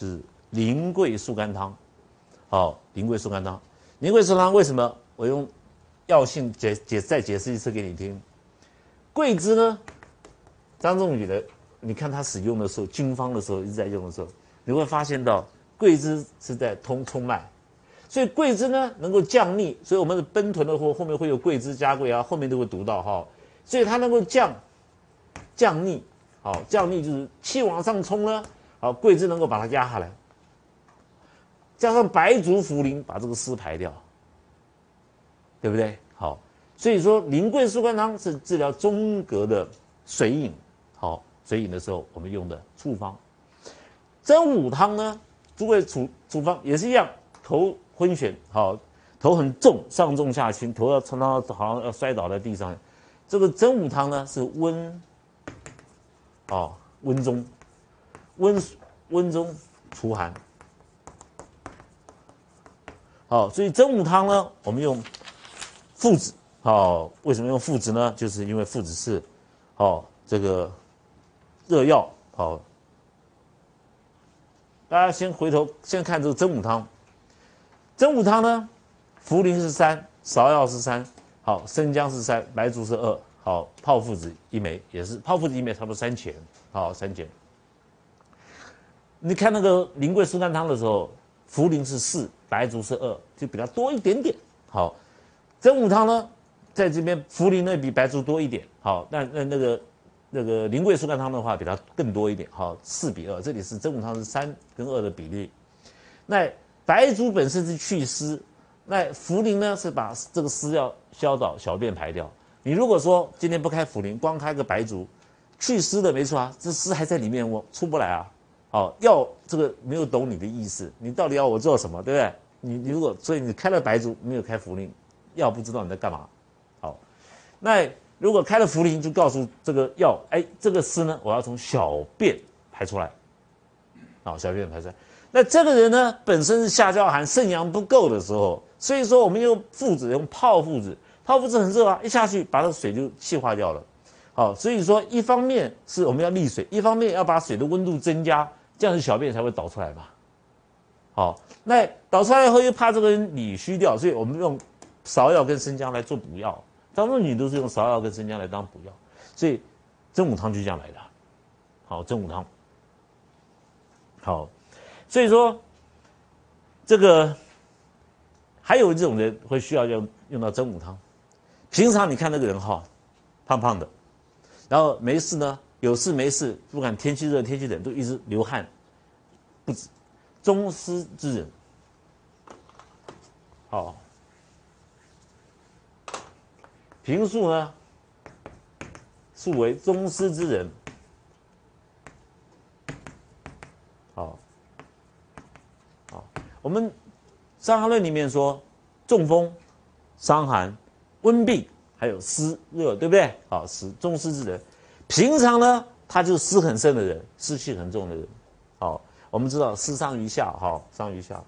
就是苓桂树甘汤。好，苓桂树甘汤，苓桂树甘汤为什么？我用药性解解再解释一次给你听？桂枝呢，张仲景的，你看他使用的时候，经方的时候一直在用的时候，你会发现到桂枝是在通冲脉，所以桂枝呢能够降逆，所以我们的奔豚的后后面会有桂枝加桂啊，后面都会读到哈，所以它能够降降逆，好降逆就是气往上冲呢，好桂枝能够把它压下来。加上白术、茯苓，把这个湿排掉，对不对？好，所以说苓桂疏肝汤是治疗中隔的水饮，好水饮的时候我们用的处方。真武汤呢，诸位处处方也是一样，头昏眩，好头很重，上重下轻，头要常常好像要摔倒在地上。这个真武汤呢是温，哦温中，温温中除寒。好，所以真武汤呢，我们用附子。好，为什么用附子呢？就是因为附子是，好这个热药。好，大家先回头先看这个真武汤。真武汤呢，茯苓是三，芍药是三，好生姜是三，白术是二，好炮附子一枚，也是炮附子一枚，差不多三钱。好，三钱。你看那个苓桂疏肝汤的时候，茯苓是四。白术是二，就比它多一点点。好，真武汤呢，在这边茯苓呢比白术多一点。好，那那那个那个苓桂疏肝汤的话，比它更多一点。好，四比二，这里是真武汤是三跟二的比例。那白术本身是祛湿，那茯苓呢是把这个湿要消导小便排掉。你如果说今天不开茯苓，光开个白术，祛湿的没错啊，这湿还在里面，我出不来啊。好，要这个没有懂你的意思，你到底要我做什么，对不对？你你如果所以你开了白术，没有开茯苓，药不知道你在干嘛。好，那如果开了茯苓，就告诉这个药，哎，这个湿呢，我要从小便排出来。好，小便排出来。那这个人呢，本身是下焦寒，肾阳不够的时候，所以说我们用附子，用泡附子，泡附子很热啊，一下去把那水就气化掉了。好，所以说一方面是我们要利水，一方面要把水的温度增加。这样子小便才会导出来嘛。好，那导出来以后又怕这个人理虚掉，所以我们用芍药跟生姜来做补药。当中你都是用芍药跟生姜来当补药，所以真武汤就这样来的。好，真武汤。好，所以说这个还有这种人会需要用用到真武汤。平常你看那个人哈，胖胖的，然后没事呢。有事没事，不管天气热天气冷，都一直流汗，不止。中湿之人，好，平素呢，素为中湿之人，好，好，我们《伤寒论》里面说，中风、伤寒、温病，还有湿热，对不对？好，湿中湿之人。平常呢，他就是湿很盛的人，湿气很重的人。好，我们知道湿伤于下，哈，伤于下。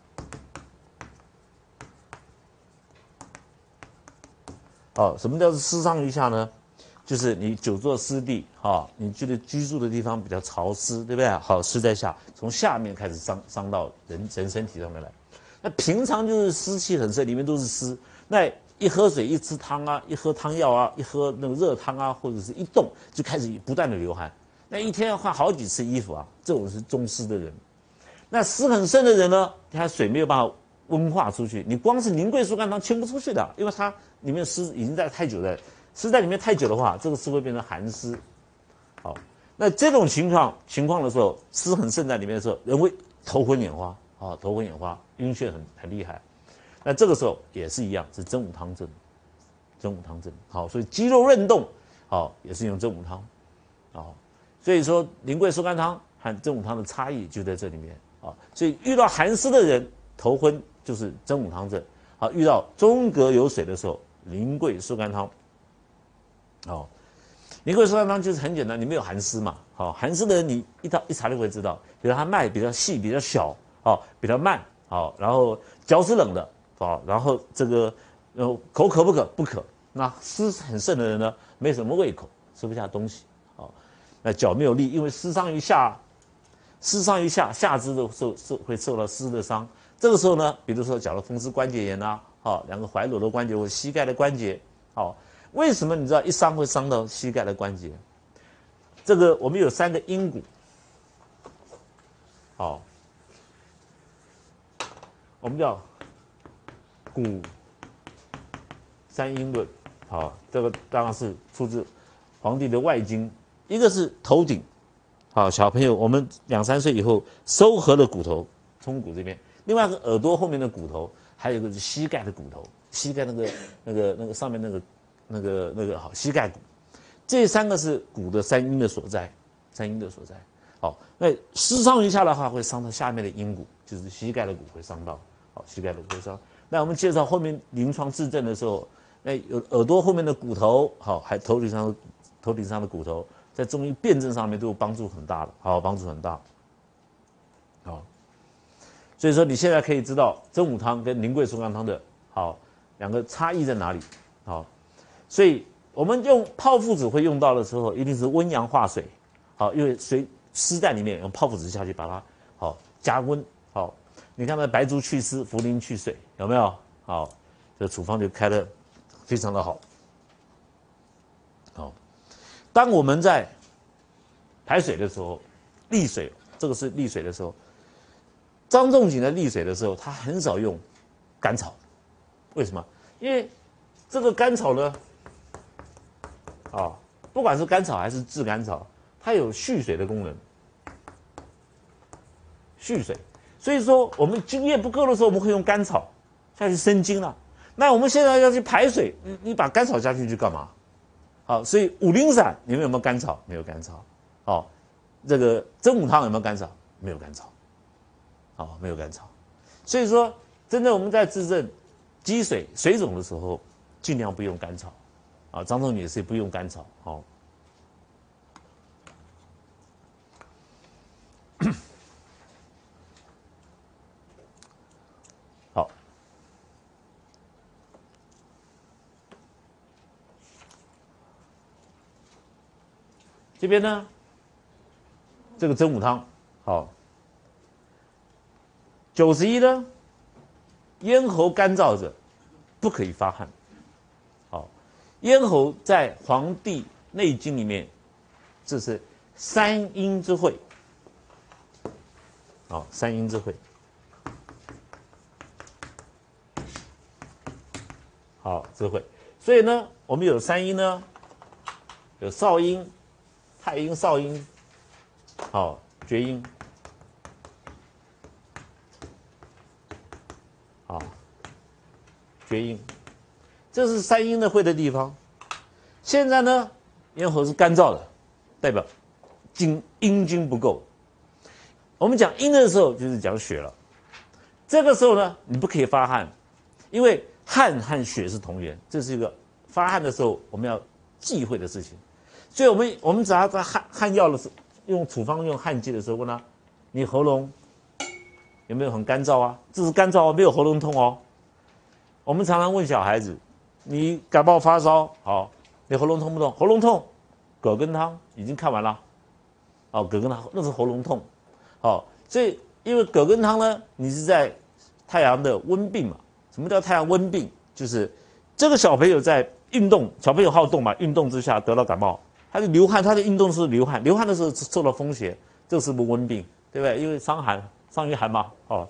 好，什么叫做湿伤于下呢？就是你久坐湿地，哈，你觉得居住的地方比较潮湿，对不对？好，湿在下，从下面开始伤伤到人人身体上面来。那平常就是湿气很盛，里面都是湿。那一喝水，一吃汤啊，一喝汤药啊，一喝那个热汤啊，或者是一动就开始不断的流汗，那一天要换好几次衣服啊。这种是中湿的人，那湿很盛的人呢，他水没有办法温化出去，你光是苓桂疏肝汤清不出去的，因为它里面湿已经在太久了，湿在里面太久的话，这个湿会变成寒湿。好，那这种情况情况的时候，湿很盛在里面的时候，人会头昏眼花啊，头昏眼花，晕眩很很厉害。那这个时候也是一样，是真武汤症，真武汤症。好，所以肌肉韧动，好，也是用真武汤，好，所以说苓桂疏肝汤和真武汤的差异就在这里面啊。所以遇到寒湿的人头昏就是真武汤症，好，遇到中隔有水的时候，苓桂疏肝汤，哦，苓桂疏肝汤就是很简单，你没有寒湿嘛，好，寒湿的人你一到一查就会知道，比如他脉比较细，比较小，哦，比较慢，好，然后脚是冷的。啊，然后这个，呃，口渴不渴？不渴。那湿很盛的人呢，没什么胃口，吃不下东西。好，那脚没有力，因为湿伤于下，湿上于下，下肢的受受会受到湿的伤。这个时候呢，比如说，假如风湿关节炎呐，好，两个踝裸的关节或膝盖的关节，好，为什么你知道一伤会伤到膝盖的关节？这个我们有三个阴骨，好，我们叫骨三阴论，好，这个当然是出自《黄帝的外经》，一个是头顶，好，小朋友我们两三岁以后收合的骨头，冲骨这边。另外一个耳朵后面的骨头，还有一个是膝盖的骨头，膝盖那个、那个、那个上面那个、那个、那个好，膝盖骨，这三个是骨的三阴的所在，三阴的所在。好，那失伤一下的话，会伤到下面的阴骨，就是膝盖的骨会伤到，好，膝盖的骨会伤。那我们介绍后面临床治证的时候，那有耳朵后面的骨头，好，还头顶上、头顶上的骨头，在中医辨证上面都有帮助很大的，好，帮助很大，好。所以说你现在可以知道真武汤跟苓桂松甘汤的好两个差异在哪里？好，所以我们用泡附子会用到的时候，一定是温阳化水，好，因为水湿在里面，用泡附子下去把它好加温，好，你看那白术祛湿，茯苓去水，有没有？好，这处方就开的非常的好。好，当我们在排水的时候，利水，这个是利水的时候。张仲景在利水的时候，他很少用甘草，为什么？因为这个甘草呢，啊，不管是甘草还是炙甘草，它有蓄水的功能，蓄水。所以说，我们津液不够的时候，我们会用甘草下去生津了。那我们现在要去排水，你你把甘草加进去干嘛？好，所以五苓散你们有没有甘草？没有甘草。好，这个真武汤有没有甘草？没有甘草。好，没有甘草，所以说，真正我们在治症积水、水肿的时候，尽量不用甘草，啊，张仲景也是不用甘草，好，好，这边呢，这个真武汤，好。九十一呢，咽喉干燥者不可以发汗。好，咽喉在《黄帝内经》里面，这是三阴之会。好，三阴之会。好，智慧。所以呢，我们有三阴呢，有少阴、太阴、少阴，好，厥阴。好厥阴，这是三阴的会的地方。现在呢，咽喉是干燥的，代表精阴精不够。我们讲阴的时候，就是讲血了。这个时候呢，你不可以发汗，因为汗和血是同源，这是一个发汗的时候我们要忌讳的事情。所以，我们我们只要在汗汗药的时候，用处方用汗剂的时候问他，你喉咙有没有很干燥啊？这是干燥哦，没有喉咙痛哦。我们常常问小孩子：“你感冒发烧，好，你喉咙痛不痛？喉咙痛，葛根汤已经看完了。哦，葛根汤那是喉咙痛，好，所以因为葛根汤呢，你是在太阳的温病嘛？什么叫太阳温病？就是这个小朋友在运动，小朋友好动嘛，运动之下得到感冒，他就流汗，他的运动是流汗，流汗的时候受到风邪，这是不温病，对不对？因为伤寒，伤于寒嘛，哦，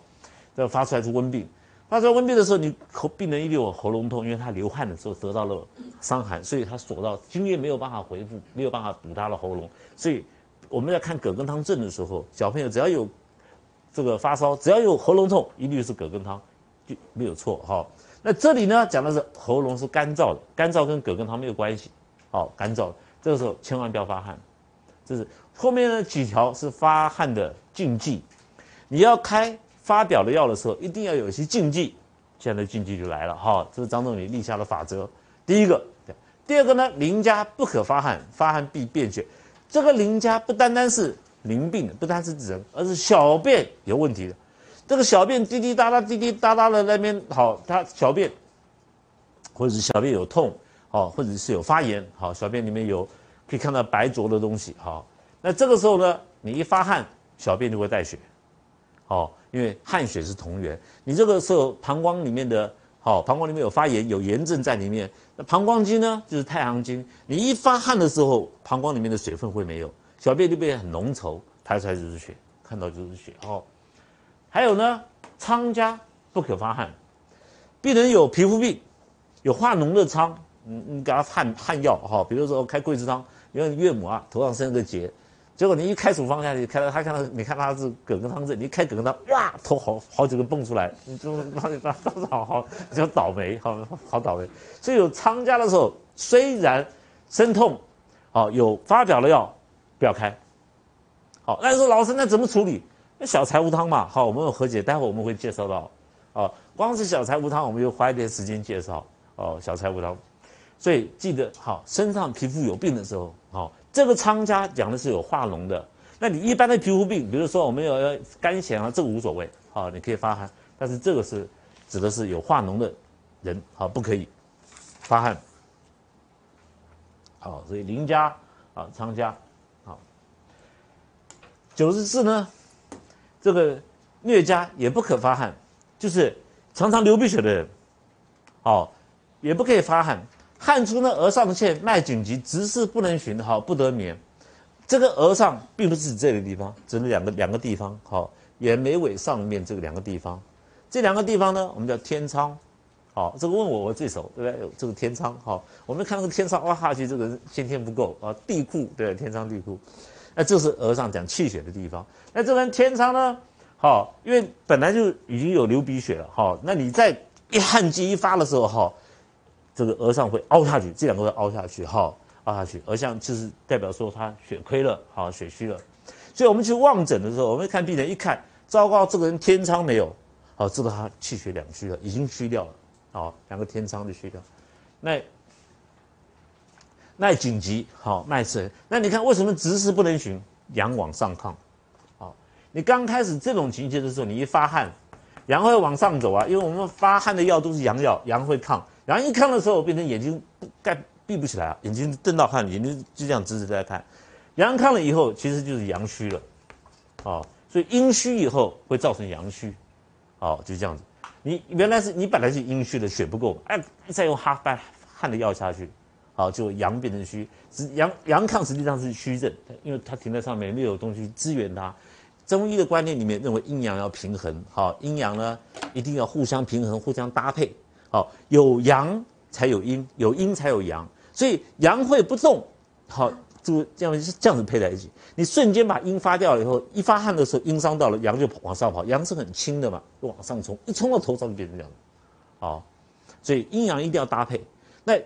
这发出来是温病。发出来温病的时候，你喉病人一定有喉咙痛，因为他流汗的时候得到了伤寒，所以他锁到津液没有办法回复，没有办法堵他的喉咙。所以我们在看葛根汤症的时候，小朋友只要有这个发烧，只要有喉咙痛，一律是葛根汤，就没有错哈。那这里呢讲的是喉咙是干燥的，干燥跟葛根汤没有关系。好，干燥这个时候千万不要发汗。这是后面的几条是发汗的禁忌，你要开。发表的药的时候，一定要有一些禁忌，现在禁忌就来了哈。这是张仲景立下的法则。第一个，第二个呢，邻家不可发汗，发汗必便血。这个邻家不单单是淋病的，不单是指人，而是小便有问题的。这个小便滴滴答答、滴滴答答的那边好，他小便，或者是小便有痛，哦，或者是有发炎，好，小便里面有可以看到白浊的东西，好，那这个时候呢，你一发汗。小便就会带血，哦，因为汗血是同源。你这个时候膀胱里面的，好，膀胱里面有发炎，有炎症在里面。那膀胱经呢，就是太阳经。你一发汗的时候，膀胱里面的水分会没有，小便就变很浓稠，排出来就是血，看到就是血。哦，还有呢，疮家不可发汗。病人有皮肤病，有化脓的疮，你你给他汗汗药，哈，比如说开桂枝汤，因为岳母啊头上生了个结。结果你一开处方下去，看到他看到你看他是梗个汤症，你一开梗个汤，哇，头好好几个蹦出来，你就那那那好好就倒霉，好好倒霉。所以有疮痂的时候，虽然生痛，好有发表了药不要开。好，那你说老师那怎么处理？那小柴胡汤嘛，好，我们有和解，待会我们会介绍到。哦，光是小柴胡汤，我们就花一点时间介绍。哦，小柴胡汤，所以记得好，身上皮肤有病的时候，好。这个疮痂讲的是有化脓的，那你一般的皮肤病，比如说我们有肝癣啊，这个无所谓，好，你可以发汗，但是这个是指的是有化脓的人，好，不可以发汗，好，所以邻家啊，仓家，好，九十四呢，这个疟痂也不可发汗，就是常常流鼻血的人，好，也不可以发汗。汗出呢，额上陷，脉紧急，直视不能寻，好不得眠。这个额上并不是指这个地方，指两个两个地方，好眼眉尾上面这个两个地方，这两个地方呢，我们叫天仓，好这个问我我最熟，对不对？这个天仓，好，我们看那个天仓，哇哈去，这个人先天不够啊，地库对，天仓地库，那这是额上讲气血的地方。那这边天仓呢，好，因为本来就已经有流鼻血了，好，那你在一汗季一发的时候，哈。这个额上会凹下去，这两个会凹下去，哈，凹下去，而像就是代表说他血亏了，好，血虚了。所以我们去望诊的时候，我们看病人一看，糟糕，这个人天仓没有，好，知道他气血两虚了，已经虚掉了，好，两个天仓就虚掉。那脉紧急，好，脉沉。那你看为什么直视不能寻？阳往上亢，好，你刚开始这种情节的时候，你一发汗，阳会往上走啊，因为我们发汗的药都是阳药，阳会亢。然后一看的时候，变成眼睛盖闭不起来啊，眼睛瞪到看，眼睛就这样直直在看。阳亢了以后，其实就是阳虚了，哦，所以阴虚以后会造成阳虚，哦，就这样子。你原来是你本来是阴虚的，血不够，哎，再用哈半汗的药下去，好，就阳变成虚。阳阳亢实际上是虚症，因为它停在上面，没有东西支援它。中医的观念里面认为阴阳要平衡，好，阴阳呢一定要互相平衡，互相搭配。好，有阳才有阴，有阴才有阳，所以阳会不动，好，就这样这样子配在一起。你瞬间把阴发掉了以后，一发汗的时候，阴伤到了，阳就往上跑。阳是很轻的嘛，就往上冲，一冲到头上就变成这样。好，所以阴阳一定要搭配。那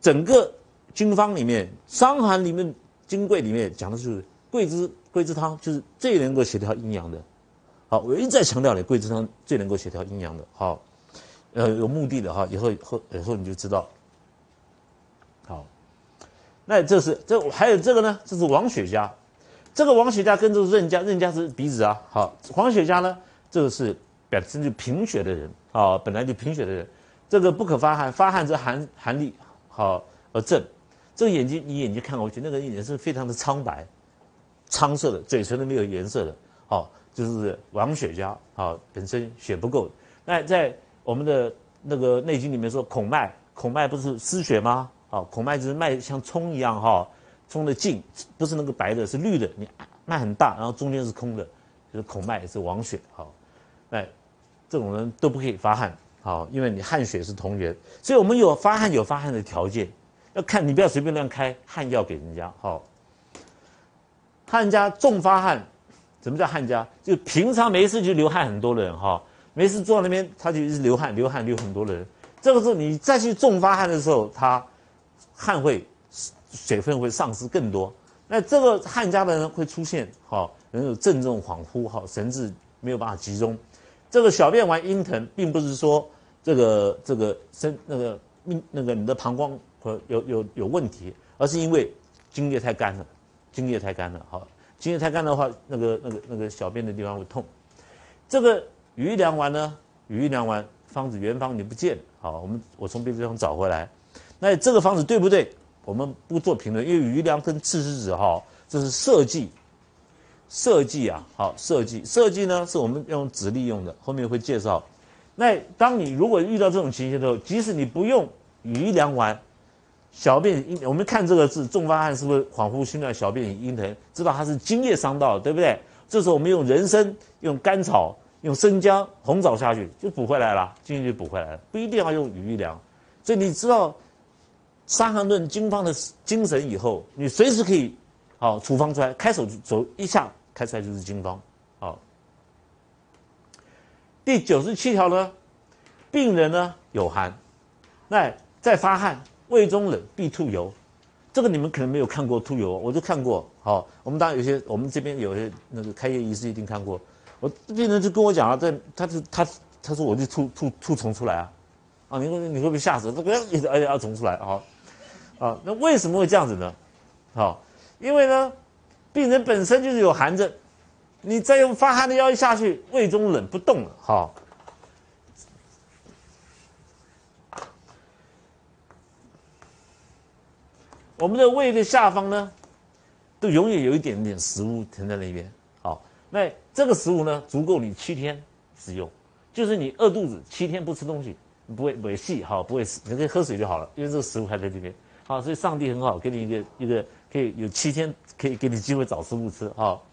整个经方里面，《伤寒》里面、金匮里面讲的就是桂枝桂枝汤，就是最能够协调阴阳的。好，我一再强调你桂枝汤最能够协调阴阳的。好。呃，有目的的哈，以后以后以后你就知道。好，那这是这还有这个呢，这是王雪茄，这个王雪茄跟这个任家，任家是鼻子啊。好，黄雪茄呢，这个是本身就贫血的人啊，本来就贫血的人，这个不可发汗，发汗则寒寒力好而正。这个眼睛你眼睛看过去，那个眼睛是非常的苍白，苍色的，嘴唇都没有颜色的，好，就是王雪茄好，本身血不够，那在。我们的那个《内经》里面说，孔脉，孔脉不是失血吗？啊，孔脉就是脉像葱一样哈，葱的茎不是那个白的，是绿的。你脉很大，然后中间是空的，就是孔脉是亡血。好，哎，这种人都不可以发汗，好，因为你汗血是同源，所以我们有发汗有发汗的条件，要看你不要随便乱开汗药给人家。好，汗家重发汗，什么叫汗家？就平常没事就流汗很多的人哈。没事坐在那边，他就一直流汗，流汗流很多的人。这个时候你再去重发汗的时候，他汗会水分会丧失更多。那这个汗家的人会出现，好，人有阵阵恍惚，好，神志没有办法集中。这个小便完阴疼，并不是说这个这个身那个命那个你的膀胱和有有有问题，而是因为精液太干了，精液太干了，好，精液太干的话，那个那个那个小便的地方会痛。这个。余粮丸呢？余粮丸方子原方你不见，好，我们我从别的地方找回来。那这个方子对不对？我们不做评论，因为余粮跟赤石子哈，这是设计，设计啊，好设计设计呢是我们用指力用的，后面会介绍。那当你如果遇到这种情形的时候，即使你不用余粮丸，小便阴，我们看这个字重发汗是不是恍惚心乱，小便阴疼，知道它是津液伤到，对不对？这时候我们用人参、用甘草、用生姜、红枣下去就补回来了，津液就补回来了，不一定要用余粮。所以你知道《伤寒论》经方的精神以后，你随时可以好处方出来，开手走一下开出来就是经方。好，第九十七条呢，病人呢有寒，那在发汗，胃中冷，必吐油。这个你们可能没有看过吐油，我就看过。好，我们当然有些，我们这边有些那个开业医师一定看过。我病人就跟我讲啊，在他就他他说我就吐吐吐虫出来啊。啊，你会你会不会吓死？这个一直而且要虫出来啊，啊，那为什么会这样子呢？好，因为呢，病人本身就是有寒症，你再用发汗的药一下去，胃中冷不动了，好。我们的胃的下方呢，都永远有一点点食物停在那边，好，那这个食物呢，足够你七天使用，就是你饿肚子七天不吃东西。不会没戏哈不会死，你可以喝水就好了，因为这个食物还在这边。好，所以上帝很好，给你一个一个可以有七天可以给你机会找食物吃。好，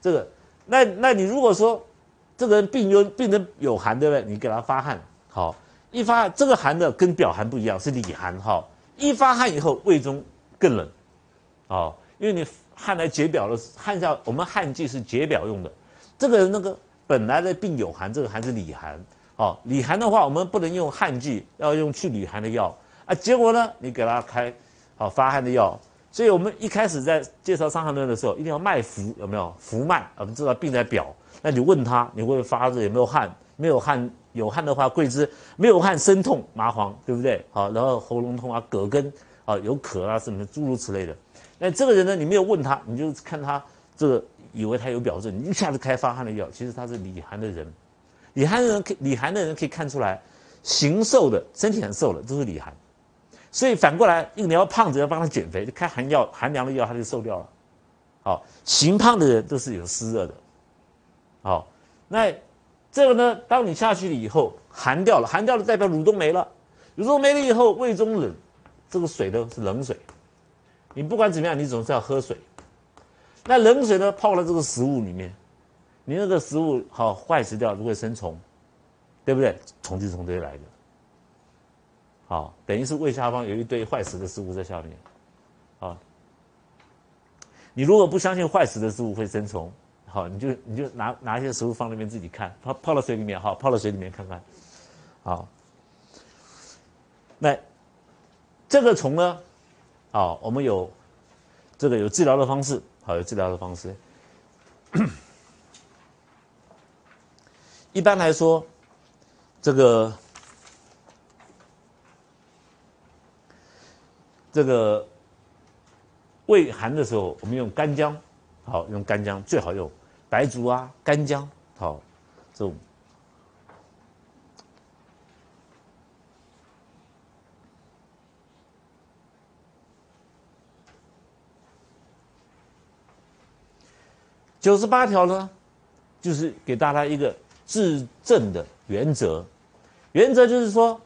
这个那那你如果说这个人病有病人有寒对不对？你给他发汗，好，一发这个寒的跟表寒不一样，是里寒哈。一发汗以后胃中更冷，哦，因为你汗来解表了，汗下我们汗剂是解表用的。这个那个本来的病有寒，这个寒是里寒。好，里寒的话，我们不能用汗剂，要用去里寒的药啊。结果呢，你给他开好发汗的药，所以我们一开始在介绍伤寒论的时候，一定要脉浮，有没有浮脉？我们知道病在表，那你问他，你会发热有没有汗？没有汗，有汗的话，桂枝；没有汗，生痛麻黄，对不对？好，然后喉咙痛啊，葛根啊，有渴啊，什么诸如此类的。那这个人呢，你没有问他，你就看他这个，以为他有表症，你一下子开发汗的药，其实他是里寒的人。里寒的人可里寒的人可以看出来，形瘦的身体很瘦的都是里寒，所以反过来，你要胖子要帮他减肥，就开寒药寒凉的药，他就瘦掉了。好，形胖的人都是有湿热的。好，那这个呢，当你下去了以后，寒掉了，寒掉了代表蠕动没了，蠕动没了以后，胃中冷，这个水呢是冷水，你不管怎么样，你总是要喝水。那冷水呢泡到这个食物里面。你那个食物好坏死掉，就会生虫，对不对？虫就从这里来的，好，等于是胃下方有一堆坏死的食物在下面，好，你如果不相信坏死的食物会生虫，好，你就你就拿拿一些食物放那边自己看，泡泡到水里面，好，泡到水里面看看，好，那这个虫呢，好，我们有这个有治疗的方式，好，有治疗的方式。一般来说，这个这个胃寒的时候，我们用干姜，好用干姜最好用白术啊，干姜好这种。九十八条呢，就是给大家一个。治症的原则，原则就是说，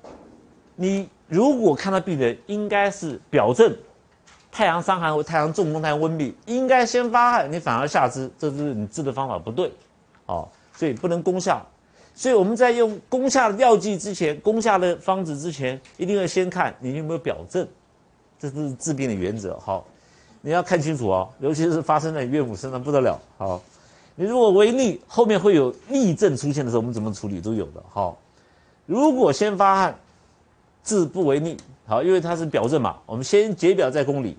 你如果看到病人应该是表症，太阳伤寒或太阳中风、太阳温病，应该先发汗，你反而下肢，这是你治的方法不对，哦，所以不能攻下。所以我们在用攻下的药剂之前，攻下的方子之前，一定要先看你有没有表症，这是治病的原则。好，你要看清楚哦，尤其是发生在岳母身上不得了。好。你如果为逆，后面会有逆症出现的时候，我们怎么处理都有的。好，如果先发汗，治不为逆，好，因为它是表症嘛，我们先解表再攻里。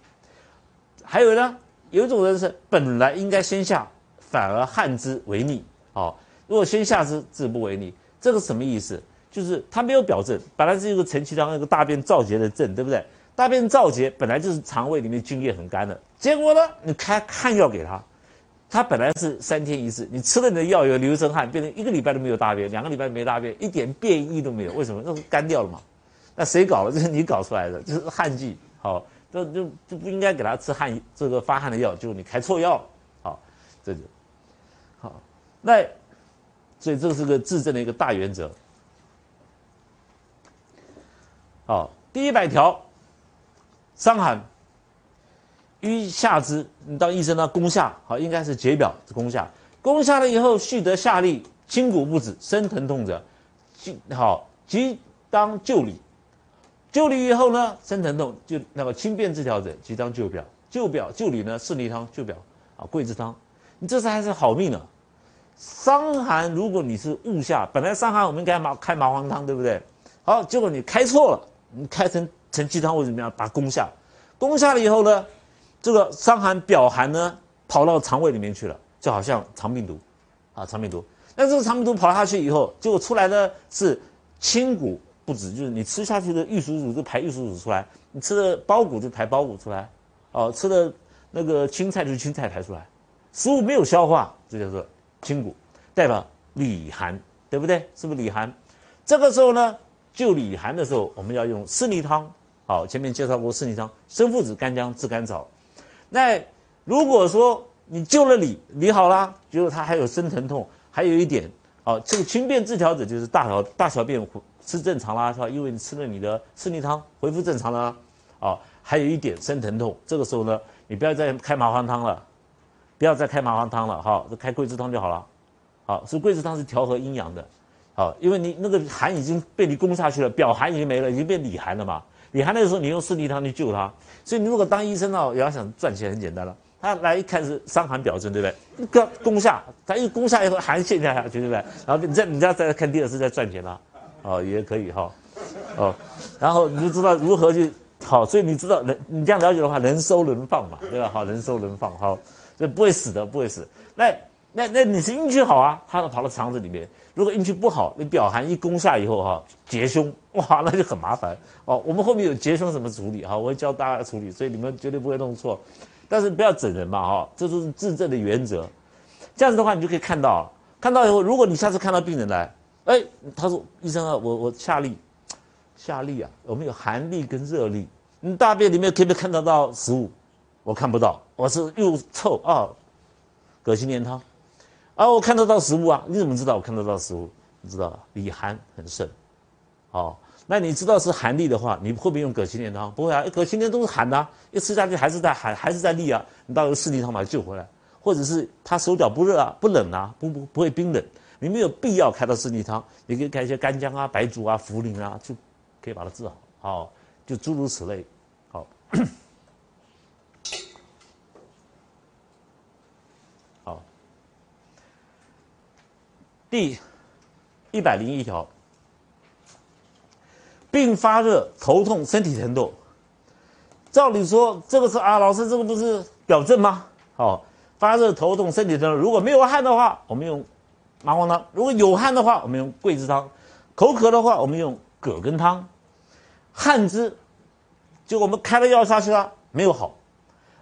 还有呢，有一种人是本来应该先下，反而汗之为逆。好，如果先下之，治不为逆，这个什么意思？就是他没有表症，本来是一个承气汤，一个大便燥结的症，对不对？大便燥结本来就是肠胃里面津液很干的，结果呢，你开汗药给他。他本来是三天一次，你吃了你的药有流一身汗，变成一个礼拜都没有大便，两个礼拜没大便，一点便意都没有。为什么？那是干掉了嘛？那谁搞了？这是你搞出来的，就是汗剂。好，这就就不应该给他吃汗这个发汗的药，就是你开错药。好，这就好那所以这是个治症的一个大原则。好，第一百条，伤寒，瘀下肢，你当医生呢，攻下，好，应该是解表，攻下，攻下了以后，续得下利，筋骨不止，生疼痛者，好，即当救理。救理以后呢，生疼痛就那个轻便治疗者，即当救表。救表救理呢，四逆汤救表啊，桂枝汤，你这次还是好命呢。伤寒，如果你是误下，本来伤寒我们应该麻开麻黄汤，对不对？好，结果你开错了，你开成成鸡汤或者怎么样，把它攻下，攻下了以后呢，这个伤寒表寒呢，跑到肠胃里面去了，就好像肠病毒，啊，肠病毒。那这个肠病毒跑下去以后，结果出来的是清谷不止，就是你吃下去的玉蜀黍就排玉蜀黍出来，你吃的包谷就排包谷出来。哦，吃的那个青菜就是青菜排出来，食物没有消化，这叫做清谷，代表里寒，对不对？是不是里寒？这个时候呢，救里寒的时候，我们要用四逆汤。好，前面介绍过四逆汤，生附子、干姜、炙甘草。那如果说你救了里，理好了，结果他还有生疼痛，还有一点，哦，这个轻便治调者就是大小大小便是正常啦，是吧？因为你吃了你的四逆汤，恢复正常了，啊。还有一点生疼痛，这个时候呢，你不要再开麻黄汤了，不要再开麻黄汤了，好，就开桂枝汤就好了，好，所以桂枝汤是调和阴阳的，好，因为你那个寒已经被你攻下去了，表寒已经没了，已经变里寒了嘛，里寒的时候你用四逆汤去救他，所以你如果当医生哦，也要想赚钱很简单了，他来一看是伤寒表症，对不对？个攻下，他一攻下以后寒陷下下去，对不对？然后你再你再再看第二次再赚钱了，哦，也可以哈，哦，然后你就知道如何去。好，所以你知道人，你这样了解的话，人收人放嘛，对吧？好，人收人放，好，所以不会死的，不会死。那那那你是运气好啊，它跑到肠子里面。如果运气不好，你表寒一攻下以后哈，结胸，哇，那就很麻烦哦。我们后面有结胸怎么处理哈，我会教大家处理，所以你们绝对不会弄错。但是不要整人嘛哈，这都是治症的原则。这样子的话，你就可以看到，看到以后，如果你下次看到病人来，哎，他说医生啊，我我下痢。下痢啊，我们有寒痢跟热痢。你大便里面可不可以看得到食物？我看不到，我是又臭啊，葛西连汤。啊，我看得到食物啊？你怎么知道我看得到食物？你知道里寒很盛。哦，那你知道是寒痢的话，你会不会用葛西连汤？不会啊，葛西连都是寒的，一吃下去还是在寒，还是在痢啊。你到时候四逆汤把它救回来，或者是他手脚不热啊，不冷啊，不不不会冰冷，你没有必要开到四逆汤，你可以开一些干姜啊、白术啊、茯苓啊，就。可以把它治好，好，就诸如此类，好，好。第一百零一条，并发热、头痛、身体疼痛。照理说，这个是啊，老师，这个不是表症吗？好，发热、头痛、身体疼痛，如果没有汗的话，我们用麻黄汤；如果有汗的话，我们用桂枝汤；口渴的话，我们用葛根汤。汗之，就我们开了药下去了，没有好，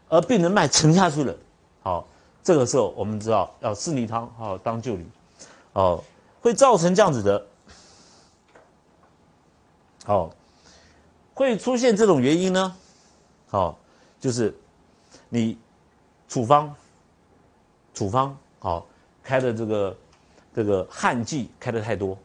而病人脉沉下去了，好，这个时候我们知道要四逆汤好当救理，哦，会造成这样子的，好，会出现这种原因呢，好，就是你处方，处方好开的这个这个汗剂开的太多，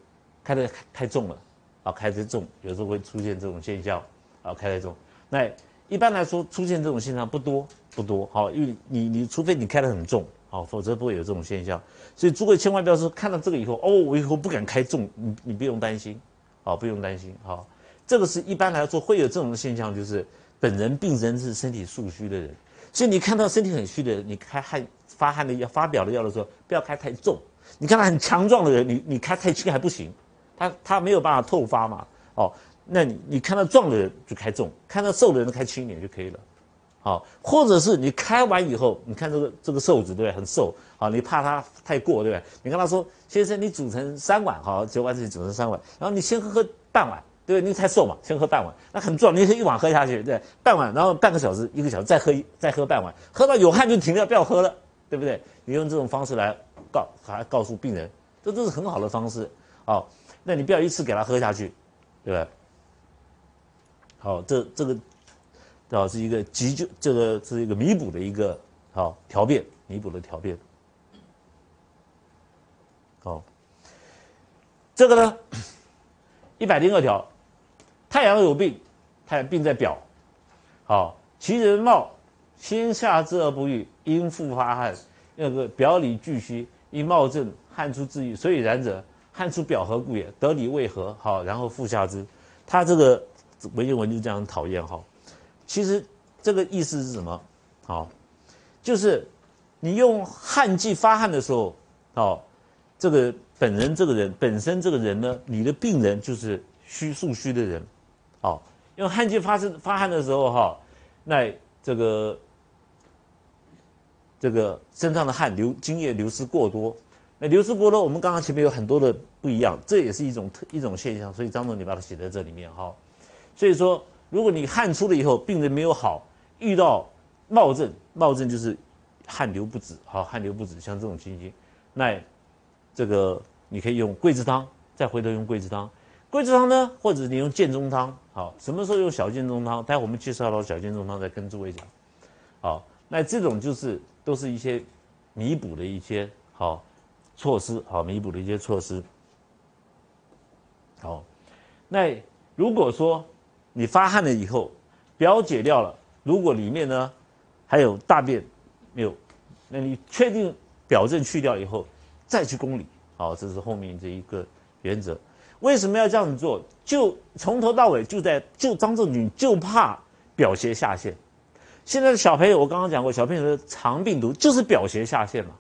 开的太重了。啊，开得重，有时候会出现这种现象，啊，开得重。那一般来说，出现这种现象不多，不多。好，因为你你除非你开得很重，好，否则不会有这种现象。所以诸位千万不要说看到这个以后，哦，我以后不敢开重，你你不用担心，好，不用担心，好。这个是一般来说会有这种现象，就是本人病人是身体素虚的人，所以你看到身体很虚的人，你开汗发汗的药发表的药的时候，不要开太重。你看他很强壮的人，你你开太轻还不行。他他没有办法透发嘛，哦，那你你看到壮的人就开重，看到瘦的人开轻一点就可以了，好，或者是你开完以后，你看这个这个瘦子对不对？很瘦，好，你怕他太过对不对？你跟他说，先生你煮成三碗，好，九碗水煮成三碗，然后你先喝喝半碗，对不对？你太瘦嘛，先喝半碗，那很壮，你可以一碗喝下去，对，半碗，然后半个小时一个小时再喝一再喝半碗，喝到有汗就停掉，不要喝了，对不对？你用这种方式来告还告诉病人，这都是很好的方式，好。那你不要一次给他喝下去，对吧？好，这这个，啊，是一个急救，这个是一个弥补的一个好调变，弥补的调变。哦，这个呢，一百零二条，太阳有病，太阳病在表，好，其人貌，先下之而不愈，因复发汗，那个表里俱虚，因冒症，汗出自愈，所以然者，汗出表何故也？得理为何？好，然后复下之，他这个文言文就这样讨厌哈。其实这个意思是什么？好，就是你用汗剂发汗的时候，好，这个本人这个人本身这个人呢，你的病人就是虚素虚的人，好，用汗剂发生发汗的时候哈，那这个这个身上的汗流精液流失过多，那流失过多，我们刚刚前面有很多的不一样，这也是一种特一种现象，所以张总你把它写在这里面哈，所以说。如果你汗出了以后，病人没有好，遇到冒症，冒症就是汗流不止，好，汗流不止，像这种情形，那这个你可以用桂枝汤，再回头用桂枝汤，桂枝汤呢，或者你用建中汤，好，什么时候用小建中汤？待会我们介绍到小建中汤再跟诸位讲，好，那这种就是都是一些弥补的一些好措施，好，弥补的一些措施，好，那如果说。你发汗了以后，表解掉了，如果里面呢还有大便没有，那你确定表症去掉以后，再去宫里，好，这是后面这一个原则。为什么要这样子做？就从头到尾就在就张仲景就怕表邪下陷。现在的小朋友，我刚刚讲过，小朋友的肠病毒就是表邪下陷嘛。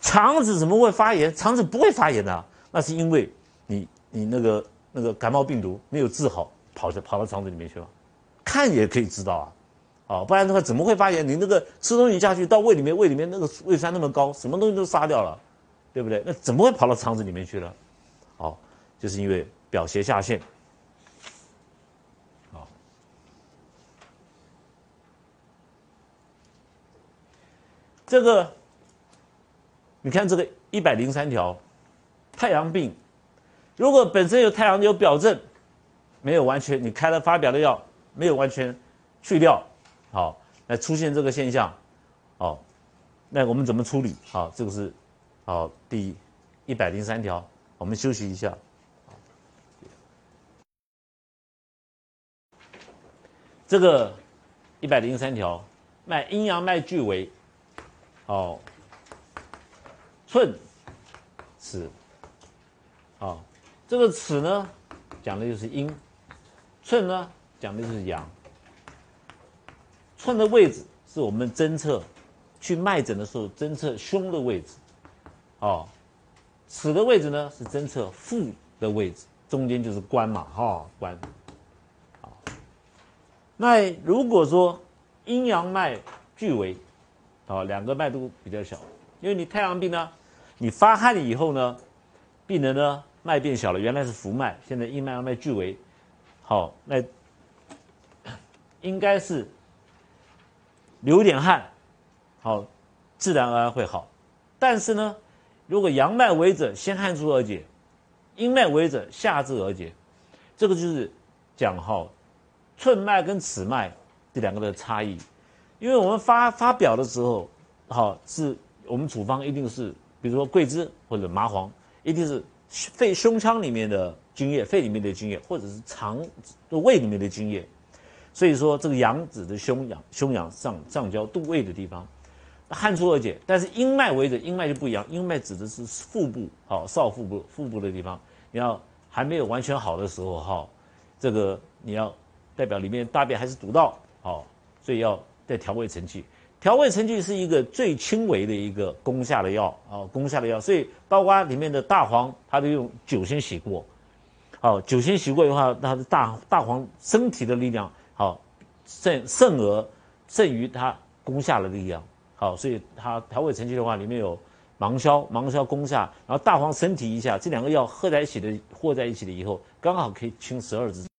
肠子怎么会发炎？肠子不会发炎的，那是因为你你那个那个感冒病毒没有治好。跑着跑到肠子里面去了，看也可以知道啊，哦，不然的话怎么会发炎？你那个吃东西下去到胃里面，胃里面那个胃酸那么高，什么东西都杀掉了，对不对？那怎么会跑到肠子里面去了？哦，就是因为表邪下陷。好，这个你看这个一百零三条，太阳病，如果本身有太阳有表症。没有完全，你开了发表的药，没有完全去掉，好，那出现这个现象，好，那我们怎么处理？好，这个是好第一百零三条，我们休息一下。这个一百零三条，脉阴阳脉俱为，好，寸尺，好，这个尺呢，讲的就是阴。寸呢，讲的就是阳。寸的位置是我们侦测，去脉诊的时候侦测胸的位置，哦，尺的位置呢是侦测腹的位置，中间就是关嘛，哈，关。好，那如果说阴阳脉俱为，哦，两个脉都比较小，因为你太阳病呢，你发汗以后呢，病人呢脉变小了，原来是浮脉，现在阴脉阳脉俱为。好，那应该是流点汗，好，自然而然会好。但是呢，如果阳脉为者，先汗出而解；阴脉为者，下至而解。这个就是讲哈，寸脉跟尺脉这两个的差异。因为我们发发表的时候，好，是我们处方一定是，比如说桂枝或者麻黄，一定是肺胸腔里面的。津液，肺里面的津液，或者是肠、胃里面的津液，所以说这个阳指的胸阳、胸阳上上焦肚胃的地方，汗出而解。但是阴脉为者，阴脉就不一样，阴脉指的是腹部，好少腹部、腹部的地方。你要还没有完全好的时候，哈，这个你要代表里面大便还是堵到，好，所以要再调味承气。调味承气是一个最轻微的一个攻下的药，啊，攻下的药。所以包括里面的大黄，它都用酒先洗过。好，酒先洗过的话，它的大大黄身体的力量好胜胜而胜于它攻下的力量。好，所以它调味成气的话，里面有芒硝，芒硝攻下，然后大黄身体一下，这两个药合在一起的和在一起的以后，刚好可以清十二支。